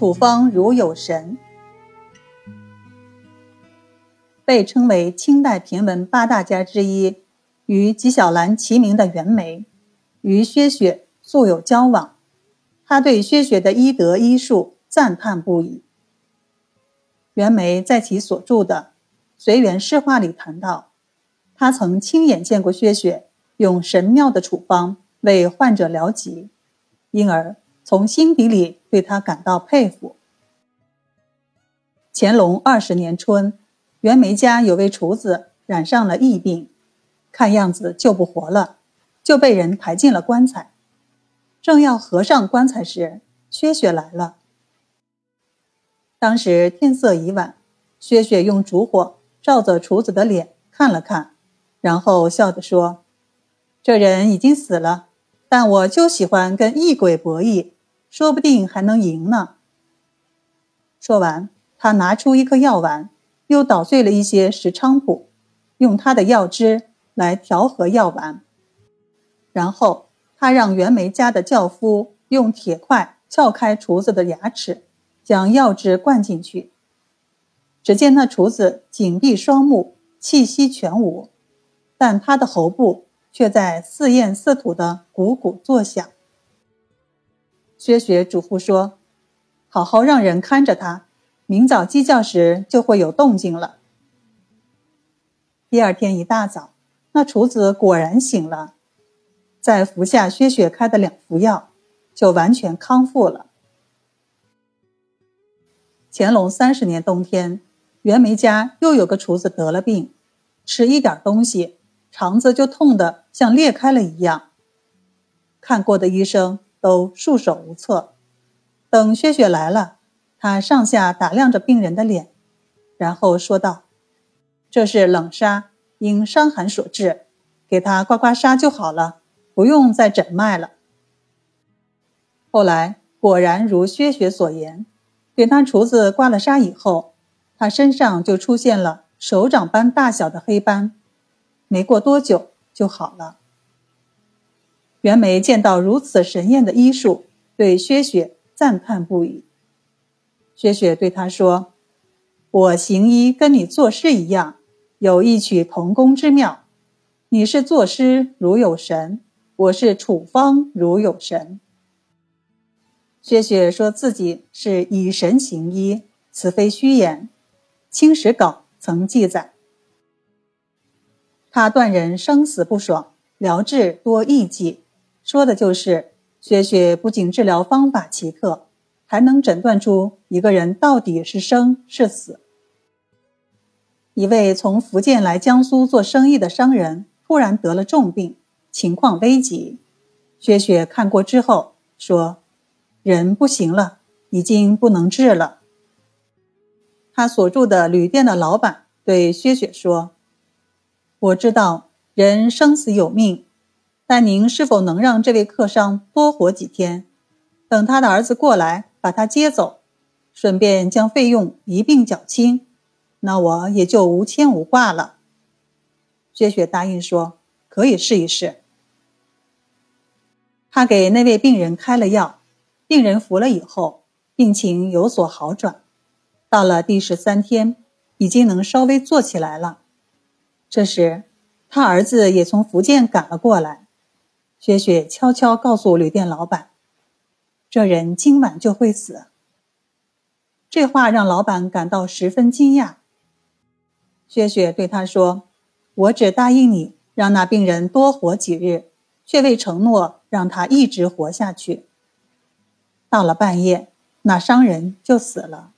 处方如有神。被称为清代评文八大家之一，与纪晓岚齐名的袁枚，与薛雪素有交往。他对薛雪的医德医术赞叹不已。袁枚在其所著的《随园诗话》里谈到，他曾亲眼见过薛雪用神妙的处方为患者疗疾，因而从心底里对他感到佩服。乾隆二十年春，袁枚家有位厨子染上了疫病，看样子救不活了，就被人抬进了棺材。正要合上棺材时，薛雪来了。当时天色已晚，薛雪用烛火照着厨子的脸看了看，然后笑着说：“这人已经死了，但我就喜欢跟异鬼博弈，说不定还能赢呢。”说完，他拿出一颗药丸，又捣碎了一些石菖蒲，用他的药汁来调和药丸，然后。他让袁枚家的轿夫用铁块撬开厨子的牙齿，将药汁灌进去。只见那厨子紧闭双目，气息全无，但他的喉部却在似咽似吐的鼓鼓作响。薛雪嘱咐说：“好好让人看着他，明早鸡叫时就会有动静了。”第二天一大早，那厨子果然醒了。再服下薛雪开的两服药，就完全康复了。乾隆三十年冬天，袁枚家又有个厨子得了病，吃一点东西，肠子就痛得像裂开了一样。看过的医生都束手无策。等薛雪来了，他上下打量着病人的脸，然后说道：“这是冷杀，因伤寒所致，给他刮刮痧就好了。”不用再诊脉了。后来果然如薛雪所言，给他厨子刮了痧以后，他身上就出现了手掌般大小的黑斑，没过多久就好了。袁枚见到如此神验的医术，对薛雪赞叹不已。薛雪对他说：“我行医跟你作诗一样，有异曲同工之妙。你是作诗如有神。”我是处方如有神。薛雪说自己是以神行医，此非虚言。《清史稿》曾记载，他断人生死不爽，疗治多异迹，说的就是薛雪不仅治疗方法奇特，还能诊断出一个人到底是生是死。一位从福建来江苏做生意的商人突然得了重病。情况危急，薛雪看过之后说：“人不行了，已经不能治了。”他所住的旅店的老板对薛雪说：“我知道人生死有命，但您是否能让这位客商多活几天，等他的儿子过来把他接走，顺便将费用一并缴清，那我也就无牵无挂了。”薛雪答应说：“可以试一试。”他给那位病人开了药，病人服了以后，病情有所好转。到了第十三天，已经能稍微坐起来了。这时，他儿子也从福建赶了过来。雪雪悄悄告诉旅店老板：“这人今晚就会死。”这话让老板感到十分惊讶。雪雪对他说：“我只答应你，让那病人多活几日。”却未承诺让他一直活下去。到了半夜，那商人就死了。